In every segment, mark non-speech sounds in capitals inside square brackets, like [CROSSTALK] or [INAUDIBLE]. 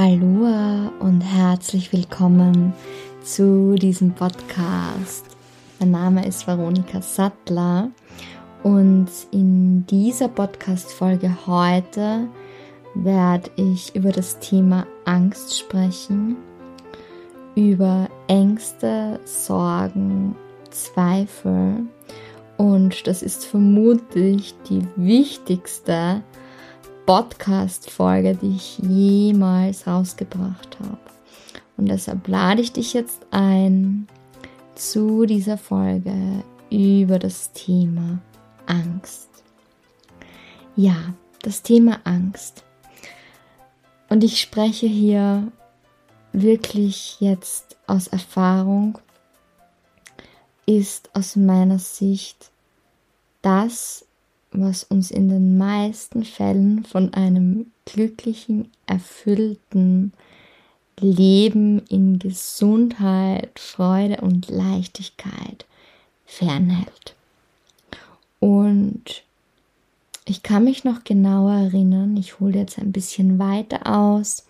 Aloha und herzlich willkommen zu diesem Podcast. Mein Name ist Veronika Sattler und in dieser Podcast-Folge heute werde ich über das Thema Angst sprechen, über Ängste, Sorgen, Zweifel und das ist vermutlich die wichtigste Podcast-Folge, die ich jemals rausgebracht habe. Und deshalb lade ich dich jetzt ein zu dieser Folge über das Thema Angst. Ja, das Thema Angst. Und ich spreche hier wirklich jetzt aus Erfahrung, ist aus meiner Sicht das, was uns in den meisten Fällen von einem glücklichen, erfüllten Leben in Gesundheit, Freude und Leichtigkeit fernhält. Und ich kann mich noch genauer erinnern, ich hole jetzt ein bisschen weiter aus.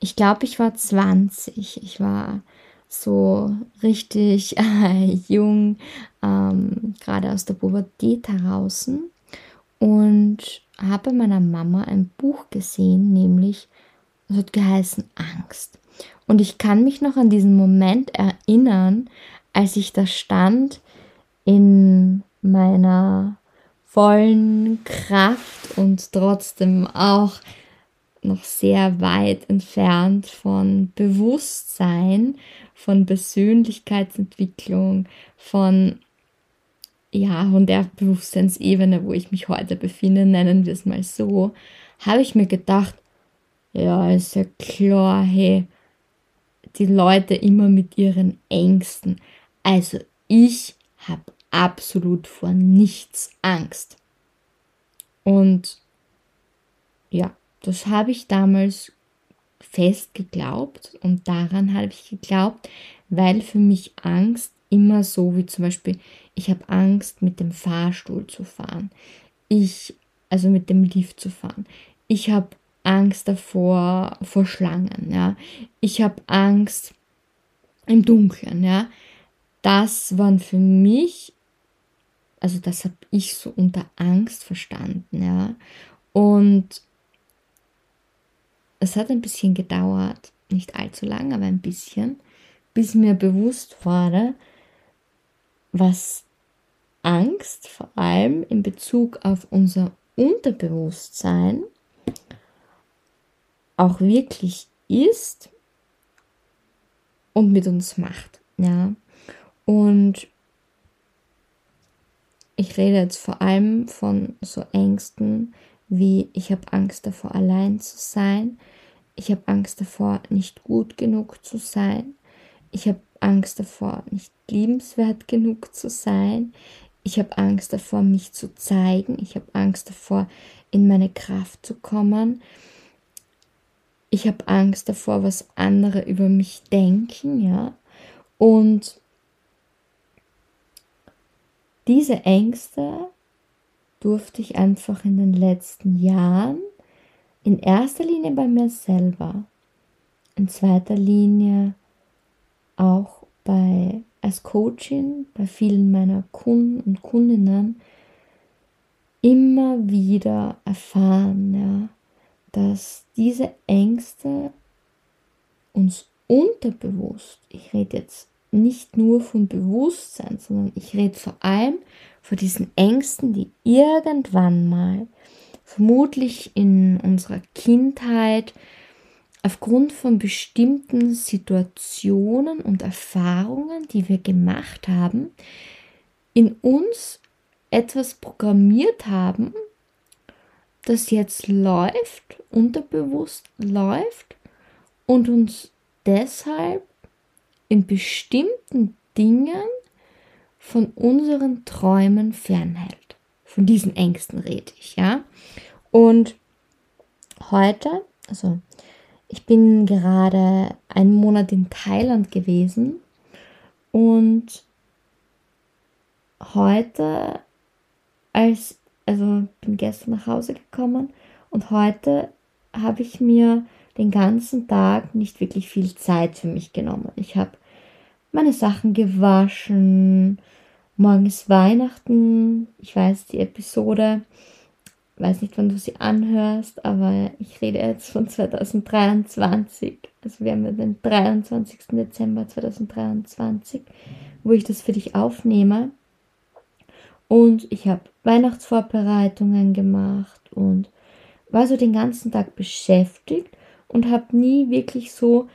Ich glaube, ich war 20. Ich war so richtig [LAUGHS] äh, jung, ähm, gerade aus der Pubertät heraus und habe meiner Mama ein Buch gesehen, nämlich, es hat geheißen Angst. Und ich kann mich noch an diesen Moment erinnern, als ich da stand in meiner vollen Kraft und trotzdem auch noch sehr weit entfernt von Bewusstsein, von Persönlichkeitsentwicklung, von ja, von der Bewusstseinsebene, wo ich mich heute befinde, nennen wir es mal so, habe ich mir gedacht, ja, ist ja klar, hey, die Leute immer mit ihren Ängsten. Also ich habe absolut vor nichts Angst. Und ja, das habe ich damals fest geglaubt und daran habe ich geglaubt, weil für mich Angst immer so wie zum Beispiel, ich habe Angst mit dem Fahrstuhl zu fahren. Ich, also mit dem Lift zu fahren. Ich habe Angst davor, vor Schlangen, ja. Ich habe Angst im Dunkeln, ja. Das waren für mich, also das habe ich so unter Angst verstanden, ja. Und es hat ein bisschen gedauert, nicht allzu lang, aber ein bisschen, bis mir bewusst wurde, was Angst vor allem in Bezug auf unser Unterbewusstsein auch wirklich ist und mit uns macht. Ja. Und ich rede jetzt vor allem von so Ängsten wie ich habe Angst davor, allein zu sein. Ich habe Angst davor, nicht gut genug zu sein. Ich habe Angst davor, nicht liebenswert genug zu sein. Ich habe Angst davor, mich zu zeigen. Ich habe Angst davor, in meine Kraft zu kommen. Ich habe Angst davor, was andere über mich denken, ja. Und diese Ängste durfte ich einfach in den letzten Jahren in erster Linie bei mir selber, in zweiter Linie auch bei als Coachin bei vielen meiner Kunden und Kundinnen immer wieder erfahren, ja, dass diese Ängste uns unterbewusst, ich rede jetzt nicht nur von Bewusstsein, sondern ich rede vor allem von diesen Ängsten, die irgendwann mal, vermutlich in unserer Kindheit, aufgrund von bestimmten Situationen und Erfahrungen, die wir gemacht haben, in uns etwas programmiert haben, das jetzt läuft, unterbewusst läuft und uns deshalb in bestimmten Dingen von unseren Träumen fernhält. Von diesen Ängsten rede ich, ja. Und heute, also ich bin gerade einen Monat in Thailand gewesen und heute, als, also bin gestern nach Hause gekommen und heute habe ich mir den ganzen Tag nicht wirklich viel Zeit für mich genommen. Ich habe meine Sachen gewaschen. Morgen ist Weihnachten. Ich weiß, die Episode, weiß nicht, wann du sie anhörst, aber ich rede jetzt von 2023. Also wir haben ja den 23. Dezember 2023, wo ich das für dich aufnehme. Und ich habe Weihnachtsvorbereitungen gemacht und war so den ganzen Tag beschäftigt und habe nie wirklich so,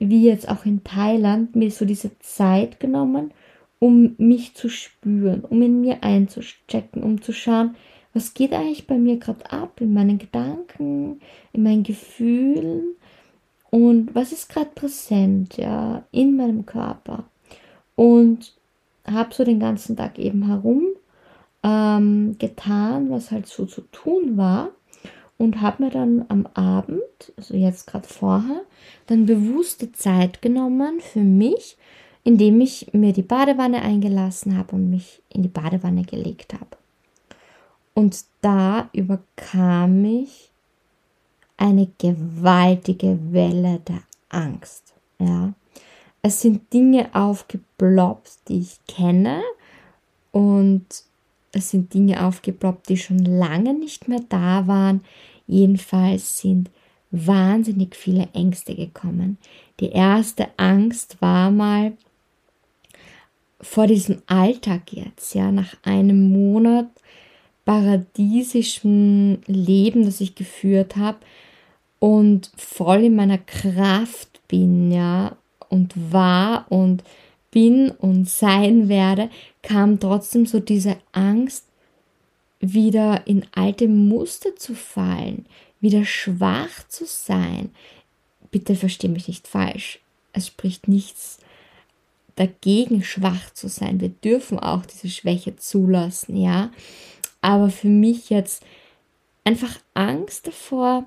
wie jetzt auch in Thailand, mir so diese Zeit genommen, um mich zu spüren, um in mir einzustecken, um zu schauen, was geht eigentlich bei mir gerade ab, in meinen Gedanken, in meinen Gefühlen und was ist gerade präsent, ja, in meinem Körper. Und habe so den ganzen Tag eben herum ähm, getan, was halt so zu tun war und habe mir dann am Abend, also jetzt gerade vorher, dann bewusste Zeit genommen für mich, indem ich mir die Badewanne eingelassen habe und mich in die Badewanne gelegt habe. Und da überkam mich eine gewaltige Welle der Angst. Ja. Es sind Dinge aufgeploppt, die ich kenne und es sind Dinge aufgeploppt, die schon lange nicht mehr da waren. Jedenfalls sind wahnsinnig viele Ängste gekommen. Die erste Angst war mal vor diesem Alltag jetzt, ja, nach einem Monat paradiesischem Leben, das ich geführt habe und voll in meiner Kraft bin, ja, und war und bin und sein werde, kam trotzdem so diese Angst, wieder in alte Muster zu fallen, wieder schwach zu sein. Bitte versteh mich nicht falsch. Es spricht nichts dagegen, schwach zu sein. Wir dürfen auch diese Schwäche zulassen, ja. Aber für mich jetzt einfach Angst davor,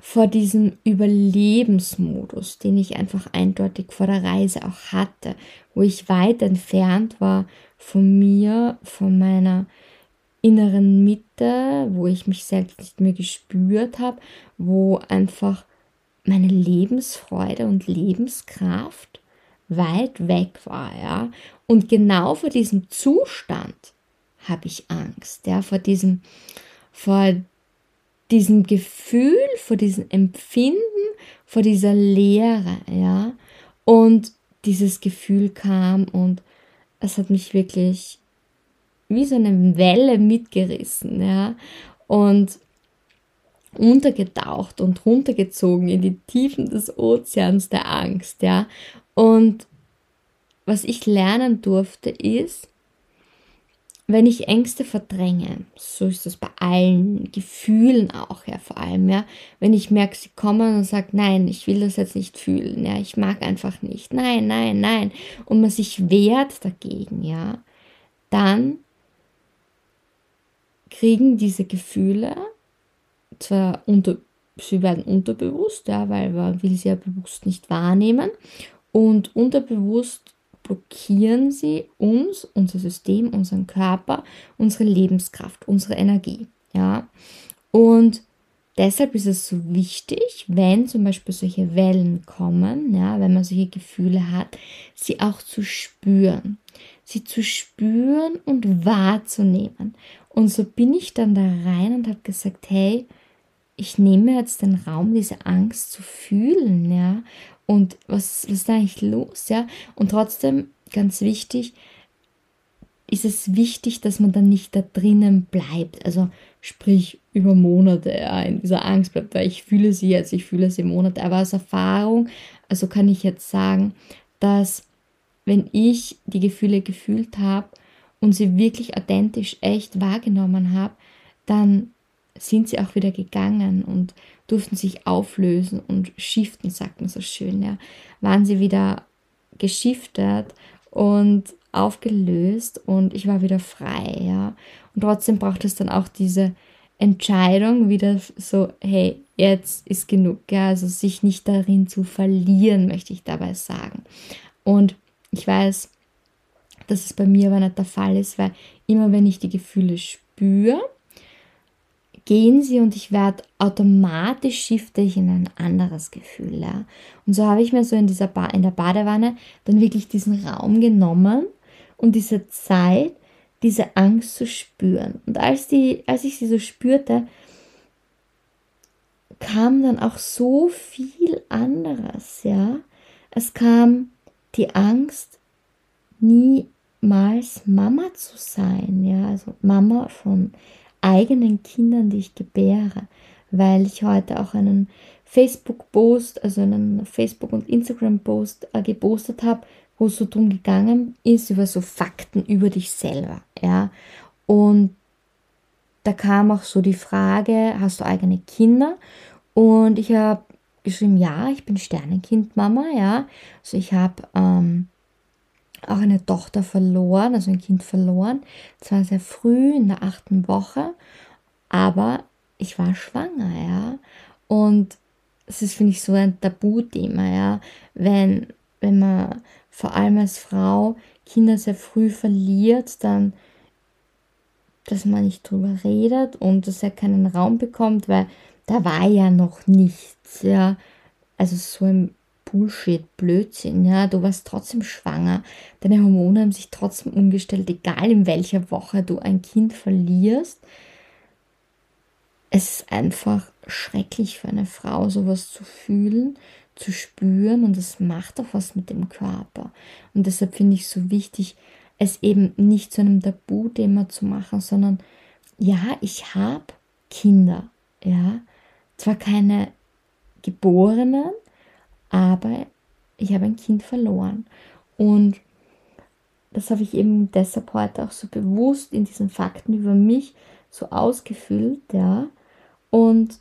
vor diesem Überlebensmodus, den ich einfach eindeutig vor der Reise auch hatte, wo ich weit entfernt war von mir, von meiner inneren Mitte, wo ich mich selbst nicht mehr gespürt habe, wo einfach meine Lebensfreude und Lebenskraft weit weg war, ja. Und genau vor diesem Zustand habe ich Angst, ja, vor diesem, vor diesem Gefühl, vor diesem Empfinden, vor dieser Leere, ja. Und dieses Gefühl kam und es hat mich wirklich wie so eine Welle mitgerissen, ja. Und untergetaucht und runtergezogen in die Tiefen des Ozeans der Angst, ja. Und was ich lernen durfte ist, wenn ich Ängste verdränge, so ist das bei allen Gefühlen auch, ja, vor allem, ja, wenn ich merke, sie kommen und sagt, nein, ich will das jetzt nicht fühlen, ja, ich mag einfach nicht, nein, nein, nein, und man sich wehrt dagegen, ja, dann kriegen diese Gefühle zwar unter, sie werden unterbewusst, ja, weil man will sie ja bewusst nicht wahrnehmen und unterbewusst blockieren sie uns, unser System, unseren Körper, unsere Lebenskraft, unsere Energie. Ja? Und deshalb ist es so wichtig, wenn zum Beispiel solche Wellen kommen, ja, wenn man solche Gefühle hat, sie auch zu spüren. Sie zu spüren und wahrzunehmen. Und so bin ich dann da rein und habe gesagt, hey, ich nehme jetzt den Raum, diese Angst zu fühlen, ja, und was, was ist da eigentlich los, ja? Und trotzdem, ganz wichtig, ist es wichtig, dass man dann nicht da drinnen bleibt. Also sprich über Monate ja, in dieser Angst bleibt, weil ich fühle sie jetzt, ich fühle sie Monate. Aber aus Erfahrung, also kann ich jetzt sagen, dass wenn ich die Gefühle gefühlt habe und sie wirklich authentisch, echt wahrgenommen habe, dann sind sie auch wieder gegangen und durften sich auflösen und shiften, sagt man so schön, ja. Waren sie wieder geschiftet und aufgelöst und ich war wieder frei, ja. Und trotzdem braucht es dann auch diese Entscheidung wieder so, hey, jetzt ist genug, ja, also sich nicht darin zu verlieren, möchte ich dabei sagen. Und ich weiß, dass es bei mir aber nicht der Fall ist, weil immer wenn ich die Gefühle spüre, gehen sie und ich werde automatisch shifte ich in ein anderes Gefühl. Ja. Und so habe ich mir so in, dieser ba in der Badewanne dann wirklich diesen Raum genommen und diese Zeit, diese Angst zu spüren. Und als, die, als ich sie so spürte, kam dann auch so viel anderes, ja. Es kam die Angst, niemals Mama zu sein, ja, also Mama von eigenen Kindern, die ich gebäre, weil ich heute auch einen Facebook-Post, also einen Facebook- und Instagram-Post äh, gepostet habe, wo es so drum gegangen ist, über so Fakten über dich selber, ja. Und da kam auch so die Frage, hast du eigene Kinder? Und ich habe geschrieben, ja, ich bin Sternenkind-Mama, ja. Also ich habe ähm, auch eine Tochter verloren, also ein Kind verloren. Zwar sehr früh, in der achten Woche, aber ich war schwanger, ja. Und es ist, finde ich, so ein Tabuthema, ja. Wenn, wenn man vor allem als Frau Kinder sehr früh verliert, dann, dass man nicht drüber redet und dass er keinen Raum bekommt, weil da war ja noch nichts, ja. Also so ein Bullshit, Blödsinn, ja, du warst trotzdem schwanger, deine Hormone haben sich trotzdem umgestellt, egal in welcher Woche du ein Kind verlierst. Es ist einfach schrecklich für eine Frau, sowas zu fühlen, zu spüren und es macht auch was mit dem Körper. Und deshalb finde ich es so wichtig, es eben nicht zu einem Tabuthema zu machen, sondern ja, ich habe Kinder, ja, zwar keine geborenen, aber ich habe ein Kind verloren. Und das habe ich eben deshalb heute auch so bewusst in diesen Fakten über mich so ausgefüllt, ja. Und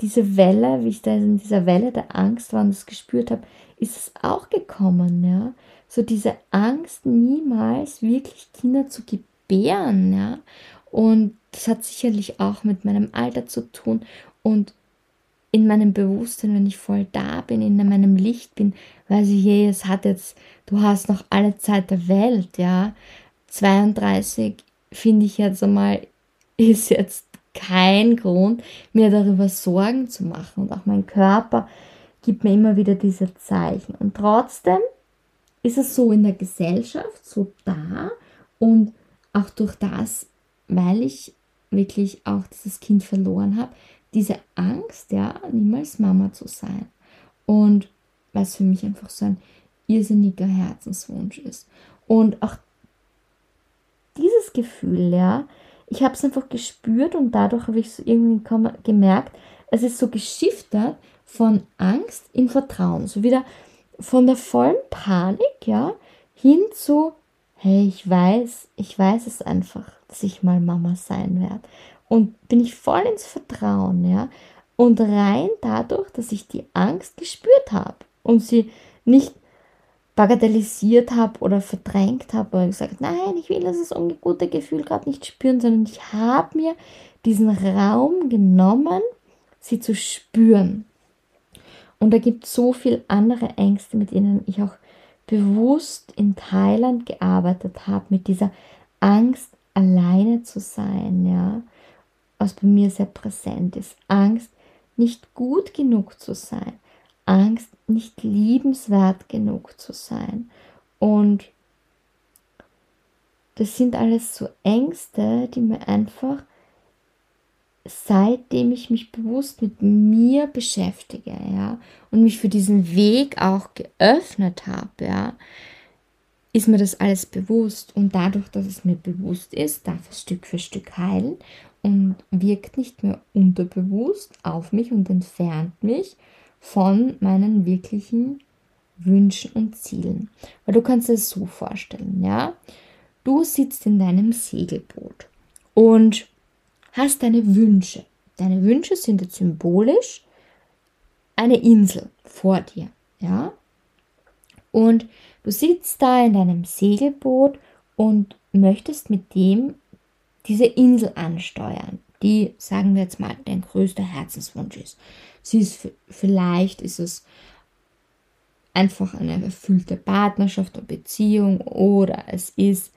diese Welle, wie ich da in dieser Welle der Angst war und das gespürt habe, ist es auch gekommen, ja. So diese Angst, niemals wirklich Kinder zu gebären, ja. Und das hat sicherlich auch mit meinem Alter zu tun und in meinem Bewusstsein, wenn ich voll da bin, in meinem Licht bin, weiß ich, hey, es hat jetzt, du hast noch alle Zeit der Welt, ja. 32 finde ich jetzt einmal, [LAUGHS] ist jetzt kein Grund, mir darüber Sorgen zu machen. Und auch mein Körper gibt mir immer wieder diese Zeichen. Und trotzdem ist es so in der Gesellschaft so da und auch durch das, weil ich wirklich auch dieses Kind verloren habe, diese Angst, ja, niemals Mama zu sein. Und was für mich einfach so ein irrsinniger Herzenswunsch ist. Und auch dieses Gefühl, ja, ich habe es einfach gespürt und dadurch habe ich so irgendwie gemerkt, es ist so geschiftet von Angst in Vertrauen. So wieder von der vollen Panik, ja, hin zu, hey, ich weiß, ich weiß es einfach, dass ich mal Mama sein werde und bin ich voll ins Vertrauen, ja. Und rein dadurch, dass ich die Angst gespürt habe und sie nicht bagatellisiert habe oder verdrängt habe oder gesagt, nein, ich will das ungute Gefühl gerade nicht spüren, sondern ich habe mir diesen Raum genommen, sie zu spüren. Und da gibt es so viele andere Ängste, mit denen ich auch bewusst in Thailand gearbeitet habe, mit dieser Angst, alleine zu sein, ja was bei mir sehr präsent ist. Angst, nicht gut genug zu sein. Angst, nicht liebenswert genug zu sein. Und das sind alles so Ängste, die mir einfach, seitdem ich mich bewusst mit mir beschäftige, ja, und mich für diesen Weg auch geöffnet habe, ja, ist mir das alles bewusst. Und dadurch, dass es mir bewusst ist, darf es Stück für Stück heilen und wirkt nicht mehr unterbewusst auf mich und entfernt mich von meinen wirklichen Wünschen und Zielen. Weil du kannst es so vorstellen, ja? Du sitzt in deinem Segelboot und hast deine Wünsche. Deine Wünsche sind jetzt symbolisch eine Insel vor dir, ja? Und du sitzt da in deinem Segelboot und möchtest mit dem diese Insel ansteuern, die, sagen wir jetzt mal, dein größter Herzenswunsch ist. Sie ist, vielleicht ist es einfach eine erfüllte Partnerschaft oder Beziehung oder es ist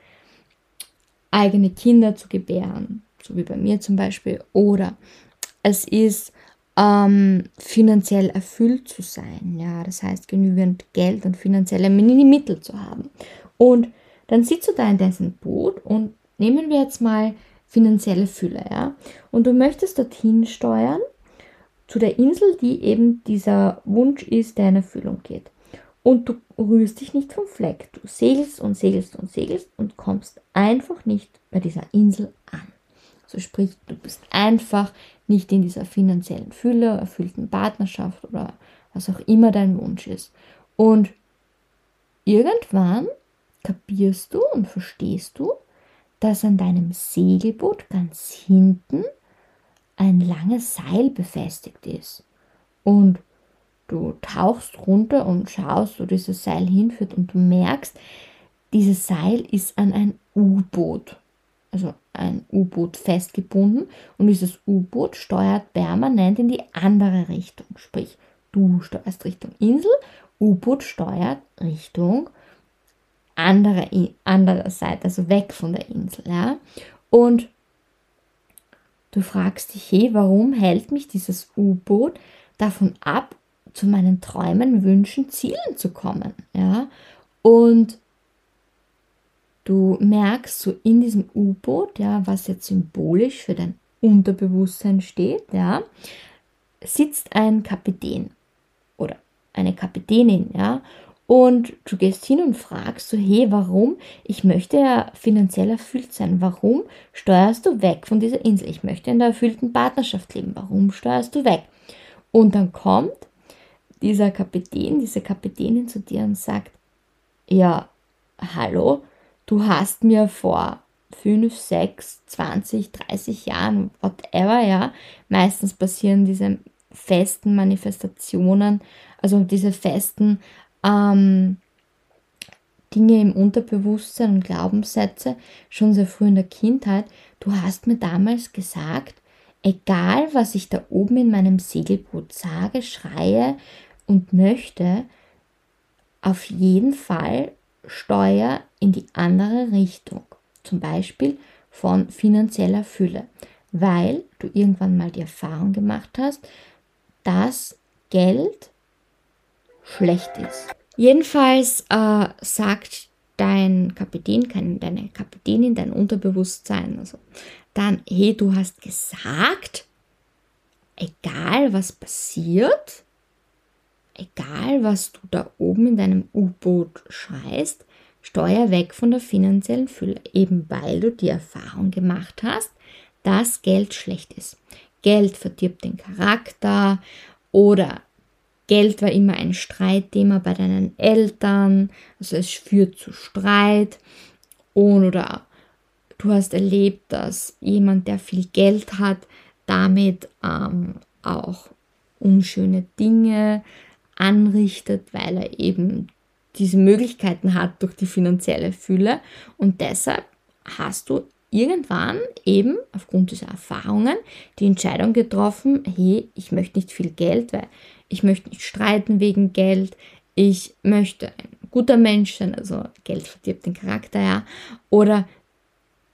eigene Kinder zu gebären. so wie bei mir zum Beispiel, oder es ist ähm, finanziell erfüllt zu sein, ja, das heißt genügend Geld und finanzielle Mittel zu haben. Und dann sitzt du da in diesem Boot und nehmen wir jetzt mal finanzielle Fülle, ja, und du möchtest dorthin steuern zu der Insel, die eben dieser Wunsch ist, der in Erfüllung geht. Und du rührst dich nicht vom Fleck. Du segelst und segelst und segelst und kommst einfach nicht bei dieser Insel an. So sprich, du bist einfach nicht in dieser finanziellen Fülle, erfüllten Partnerschaft oder was auch immer dein Wunsch ist. Und irgendwann kapierst du und verstehst du, dass an deinem Segelboot ganz hinten ein langes Seil befestigt ist. Und du tauchst runter und schaust, wo dieses Seil hinführt und du merkst, dieses Seil ist an ein U-Boot, also ein U-Boot festgebunden und dieses U-Boot steuert permanent in die andere Richtung. Sprich, du steuerst Richtung Insel, U-Boot steuert Richtung andere, andere Seite, also weg von der Insel. Ja? Und du fragst dich, hey, warum hält mich dieses U-Boot davon ab, zu meinen Träumen, Wünschen, Zielen zu kommen? Ja? Und du merkst so in diesem U-Boot, ja, was jetzt symbolisch für dein Unterbewusstsein steht, ja, sitzt ein Kapitän oder eine Kapitänin, ja, und du gehst hin und fragst so, hey, warum? Ich möchte ja finanziell erfüllt sein. Warum steuerst du weg von dieser Insel? Ich möchte in der erfüllten Partnerschaft leben. Warum steuerst du weg? Und dann kommt dieser Kapitän, diese Kapitänin zu dir und sagt, ja, hallo, du hast mir vor 5, 6, 20, 30 Jahren, whatever, ja, meistens passieren diese festen Manifestationen, also diese festen ähm, Dinge im Unterbewusstsein und Glaubenssätze schon sehr früh in der Kindheit. Du hast mir damals gesagt, egal was ich da oben in meinem Segelboot sage, schreie und möchte, auf jeden Fall Steuer in die andere Richtung. Zum Beispiel von finanzieller Fülle, weil du irgendwann mal die Erfahrung gemacht hast, dass Geld schlecht ist. Jedenfalls äh, sagt dein Kapitän, deine Kapitänin, dein Unterbewusstsein, also dann, hey, du hast gesagt, egal was passiert, egal was du da oben in deinem U-Boot schreist, steuer weg von der finanziellen Fülle, eben weil du die Erfahrung gemacht hast, dass Geld schlecht ist. Geld verdirbt den Charakter oder Geld war immer ein Streitthema bei deinen Eltern, also es führt zu Streit. Oder du hast erlebt, dass jemand, der viel Geld hat, damit ähm, auch unschöne Dinge anrichtet, weil er eben diese Möglichkeiten hat durch die finanzielle Fülle. Und deshalb hast du irgendwann eben aufgrund dieser Erfahrungen die Entscheidung getroffen, hey, ich möchte nicht viel Geld, weil ich möchte nicht streiten wegen Geld, ich möchte ein guter Mensch sein, also Geld verdirbt den Charakter, ja, oder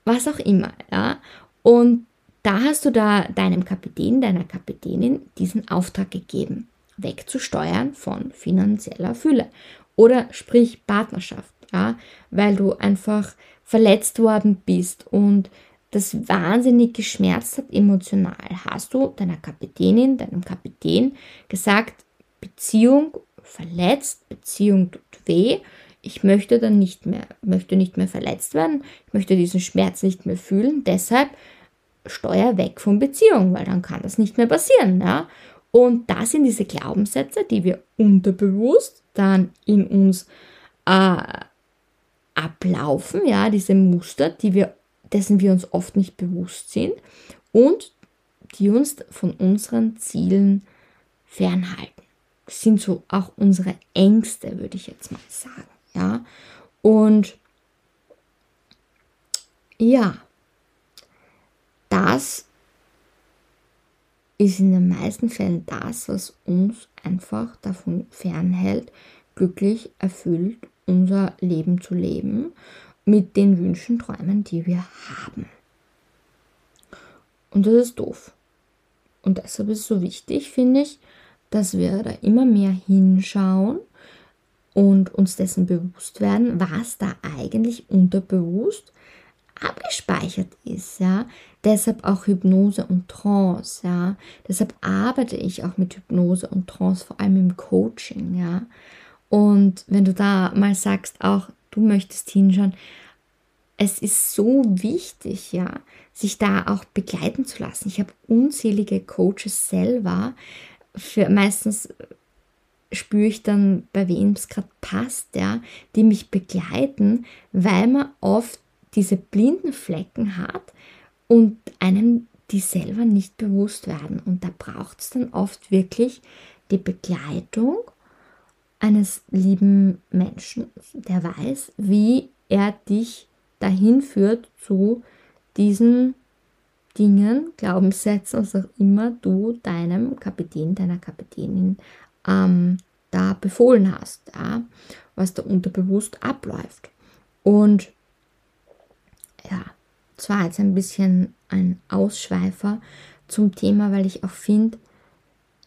was auch immer, ja. Und da hast du da deinem Kapitän, deiner Kapitänin diesen Auftrag gegeben, wegzusteuern von finanzieller Fülle. Oder sprich Partnerschaft, ja, weil du einfach verletzt worden bist und das wahnsinnig geschmerzt hat emotional, hast du deiner Kapitänin, deinem Kapitän gesagt, Beziehung verletzt, Beziehung tut weh, ich möchte dann nicht mehr, möchte nicht mehr verletzt werden, ich möchte diesen Schmerz nicht mehr fühlen, deshalb steuer weg von Beziehung, weil dann kann das nicht mehr passieren, ja. Und das sind diese Glaubenssätze, die wir unterbewusst dann in uns äh, ablaufen, ja, diese Muster, die wir dessen wir uns oft nicht bewusst sind und die uns von unseren Zielen fernhalten. Das sind so auch unsere Ängste, würde ich jetzt mal sagen. Ja? Und ja, das ist in den meisten Fällen das, was uns einfach davon fernhält, glücklich, erfüllt unser Leben zu leben mit den Wünschen, Träumen, die wir haben. Und das ist doof. Und deshalb ist es so wichtig, finde ich, dass wir da immer mehr hinschauen und uns dessen bewusst werden, was da eigentlich unterbewusst abgespeichert ist, ja. Deshalb auch Hypnose und Trance, ja. Deshalb arbeite ich auch mit Hypnose und Trance, vor allem im Coaching, ja. Und wenn du da mal sagst, auch du möchtest hinschauen, es ist so wichtig, ja, sich da auch begleiten zu lassen. Ich habe unzählige Coaches selber. Für meistens spüre ich dann, bei wem es gerade passt, ja, die mich begleiten, weil man oft diese blinden Flecken hat und einem die selber nicht bewusst werden. Und da braucht es dann oft wirklich die Begleitung eines lieben Menschen, der weiß, wie er dich dahin führt zu diesen Dingen, Glaubenssätzen, was auch immer du deinem Kapitän, deiner Kapitänin ähm, da befohlen hast, ja, was da unterbewusst abläuft. Und ja, zwar jetzt ein bisschen ein Ausschweifer zum Thema, weil ich auch finde,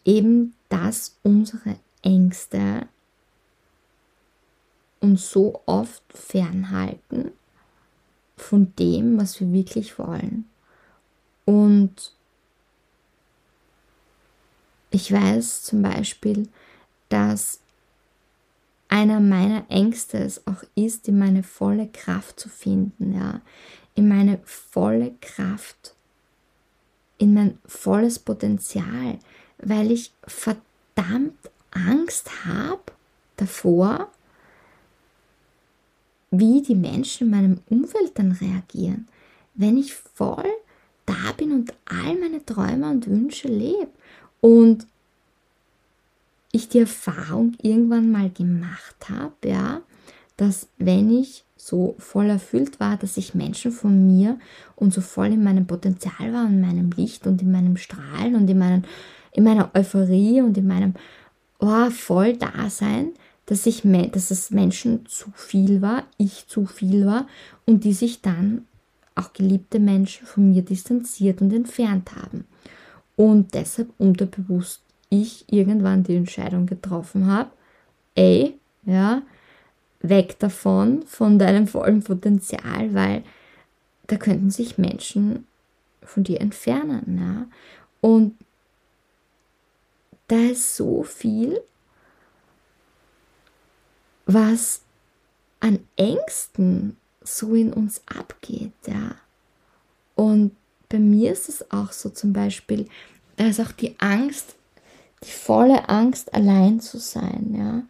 eben, dass unsere Ängste uns so oft fernhalten von dem, was wir wirklich wollen. Und ich weiß zum Beispiel, dass einer meiner Ängste es auch ist, in meine volle Kraft zu finden, ja, in meine volle Kraft, in mein volles Potenzial, weil ich verdammt Angst habe davor, wie die Menschen in meinem Umfeld dann reagieren, wenn ich voll da bin und all meine Träume und Wünsche lebe und ich die Erfahrung irgendwann mal gemacht habe, ja, dass wenn ich so voll erfüllt war, dass ich Menschen von mir und so voll in meinem Potenzial war, in meinem Licht und in meinem Strahlen und in, meinen, in meiner Euphorie und in meinem oh, voll Dasein, dass, ich, dass es Menschen zu viel war, ich zu viel war und die sich dann auch geliebte Menschen von mir distanziert und entfernt haben. Und deshalb unterbewusst ich irgendwann die Entscheidung getroffen habe, ey, ja, weg davon, von deinem vollen Potenzial, weil da könnten sich Menschen von dir entfernen. Ja? Und da ist so viel, was an Ängsten so in uns abgeht, ja. Und bei mir ist es auch so zum Beispiel, da ist auch die Angst, die volle Angst, allein zu sein, ja.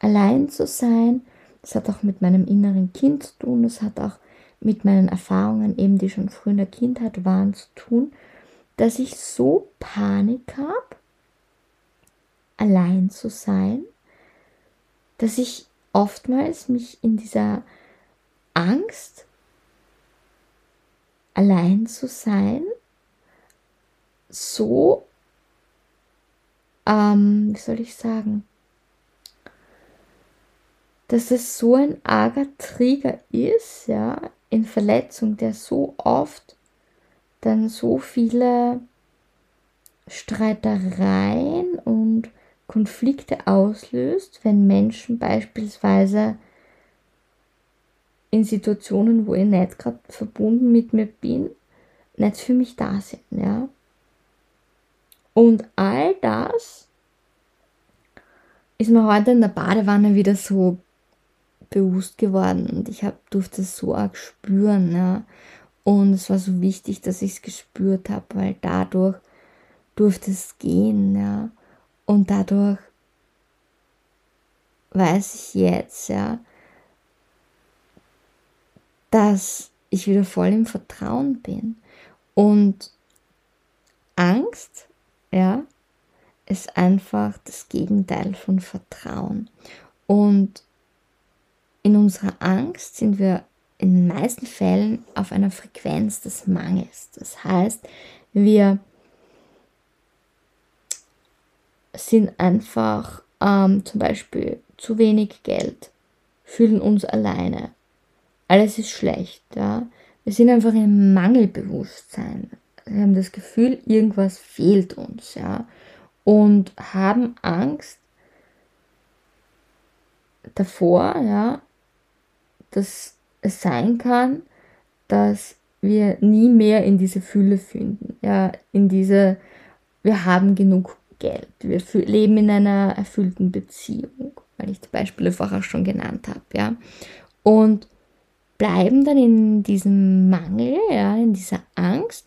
Allein zu sein, das hat auch mit meinem inneren Kind zu tun, das hat auch mit meinen Erfahrungen, eben die schon früh in der Kindheit waren, zu tun, dass ich so Panik habe, allein zu sein, dass ich oftmals mich in dieser Angst, allein zu sein, so, ähm, wie soll ich sagen, dass es so ein arger Trigger ist, ja, in Verletzung, der so oft dann so viele Streitereien und Konflikte auslöst, wenn Menschen beispielsweise in Situationen, wo ich nicht gerade verbunden mit mir bin, nicht für mich da sind, ja. Und all das ist mir heute in der Badewanne wieder so bewusst geworden und ich hab, durfte es so arg spüren, ja. Und es war so wichtig, dass ich es gespürt habe, weil dadurch durfte es gehen, ja. Und dadurch weiß ich jetzt, ja, dass ich wieder voll im Vertrauen bin. Und Angst, ja, ist einfach das Gegenteil von Vertrauen. Und in unserer Angst sind wir in den meisten Fällen auf einer Frequenz des Mangels. Das heißt, wir sind einfach ähm, zum Beispiel zu wenig Geld, fühlen uns alleine, alles ist schlecht. Ja? Wir sind einfach im Mangelbewusstsein. wir haben das Gefühl, irgendwas fehlt uns, ja, und haben Angst davor, ja, dass es sein kann, dass wir nie mehr in diese Fülle finden, ja, in diese, wir haben genug Geld, wir leben in einer erfüllten Beziehung, weil ich die Beispiele vorher schon genannt habe, ja, und bleiben dann in diesem Mangel, ja, in dieser Angst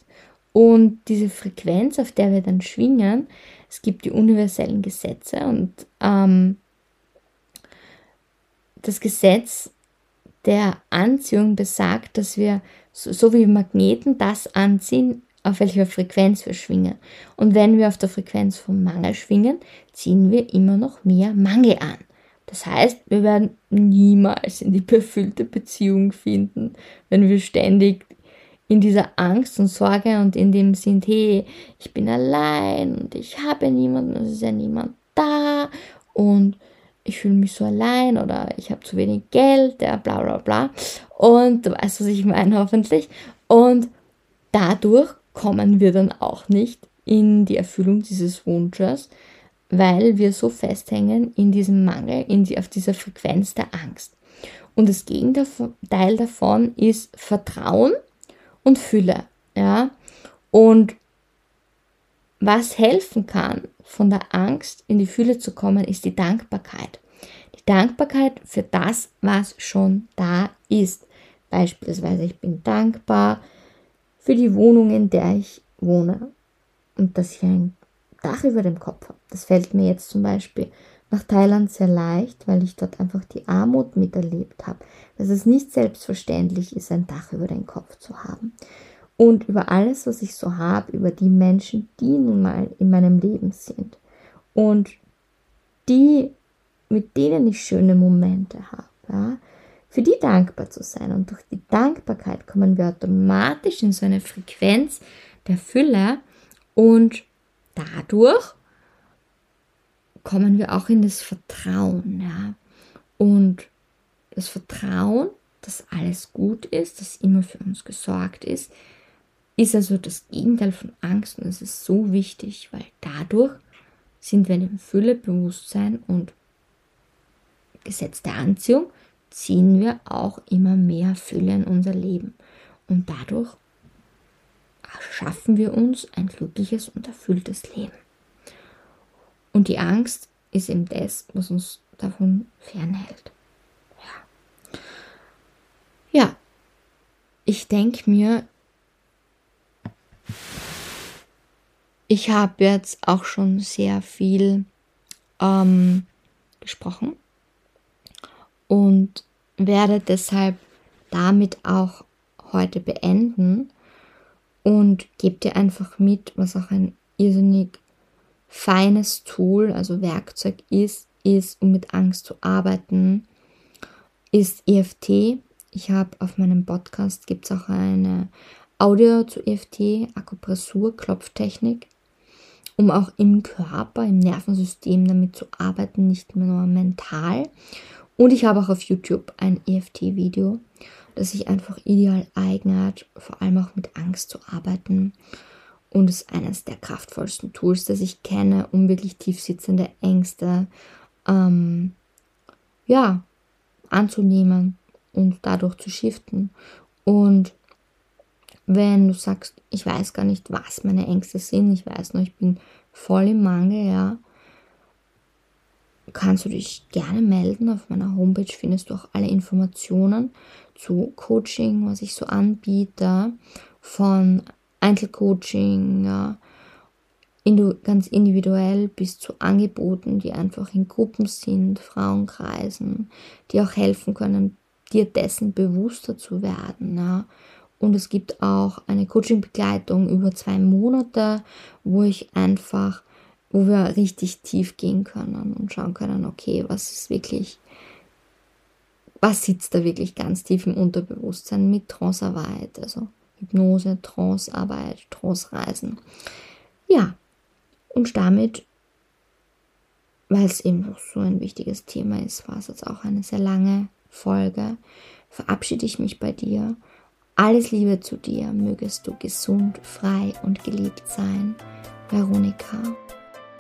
und diese Frequenz, auf der wir dann schwingen. Es gibt die universellen Gesetze und ähm, das Gesetz der Anziehung besagt, dass wir so, so wie Magneten das anziehen, auf welcher Frequenz wir schwingen. Und wenn wir auf der Frequenz vom Mangel schwingen, ziehen wir immer noch mehr Mangel an. Das heißt, wir werden niemals in die befüllte Beziehung finden, wenn wir ständig in dieser Angst und Sorge und in dem sind, hey, ich bin allein und ich habe niemanden, es ist ja niemand da und ich fühle mich so allein oder ich habe zu wenig Geld, ja, bla bla bla. Und du weißt, was ich meine, hoffentlich. Und dadurch kommen wir dann auch nicht in die Erfüllung dieses Wunsches, weil wir so festhängen in diesem Mangel, in die, auf dieser Frequenz der Angst. Und das Gegenteil davon ist Vertrauen und Fülle. Ja? Und was helfen kann, von der Angst in die Fülle zu kommen, ist die Dankbarkeit. Die Dankbarkeit für das, was schon da ist. Beispielsweise, ich bin dankbar für die Wohnung, in der ich wohne und dass ich ein Dach über dem Kopf habe. Das fällt mir jetzt zum Beispiel nach Thailand sehr leicht, weil ich dort einfach die Armut miterlebt habe. Dass es nicht selbstverständlich ist, ein Dach über den Kopf zu haben. Und über alles, was ich so habe, über die Menschen, die nun mal in meinem Leben sind. Und die, mit denen ich schöne Momente habe. Ja, für die dankbar zu sein. Und durch die Dankbarkeit kommen wir automatisch in so eine Frequenz der Fülle und dadurch kommen wir auch in das Vertrauen, ja. Und das Vertrauen, dass alles gut ist, dass immer für uns gesorgt ist, ist also das Gegenteil von Angst und es ist so wichtig, weil dadurch sind wir in dem Füllebewusstsein und Gesetz der Anziehung ziehen wir auch immer mehr Fülle in unser Leben und dadurch schaffen wir uns ein glückliches und erfülltes Leben. Und die Angst ist eben das, was uns davon fernhält. Ja, ja. ich denke mir, ich habe jetzt auch schon sehr viel ähm, gesprochen und werde deshalb damit auch heute beenden und gebe dir einfach mit, was auch ein irrsinnig feines Tool, also Werkzeug ist, ist, um mit Angst zu arbeiten, ist EFT. Ich habe auf meinem Podcast gibt es auch eine Audio zu EFT, Akupressur, Klopftechnik, um auch im Körper, im Nervensystem damit zu arbeiten, nicht mehr nur mental. Und ich habe auch auf YouTube ein EFT-Video, das sich einfach ideal eignet, vor allem auch mit Angst zu arbeiten und ist eines der kraftvollsten Tools, das ich kenne, um wirklich tiefsitzende Ängste ähm, ja, anzunehmen und dadurch zu shiften. Und wenn du sagst, ich weiß gar nicht, was meine Ängste sind, ich weiß nur, ich bin voll im Mangel, ja, kannst du dich gerne melden. Auf meiner Homepage findest du auch alle Informationen zu Coaching, was ich so anbiete, von Einzelcoaching, ganz individuell bis zu Angeboten, die einfach in Gruppen sind, Frauenkreisen, die auch helfen können, dir dessen bewusster zu werden. Ja. Und es gibt auch eine Coaching-Begleitung über zwei Monate, wo ich einfach, wo wir richtig tief gehen können und schauen können, okay, was ist wirklich, was sitzt da wirklich ganz tief im Unterbewusstsein mit Trancearbeit, also Hypnose, Trancearbeit, Trance-Reisen. Ja, und damit, weil es eben so ein wichtiges Thema ist, war es jetzt auch eine sehr lange Folge, verabschiede ich mich bei dir Alles Liebe zu dir, mögest du gesund, frei und geliebt sein. Veronika.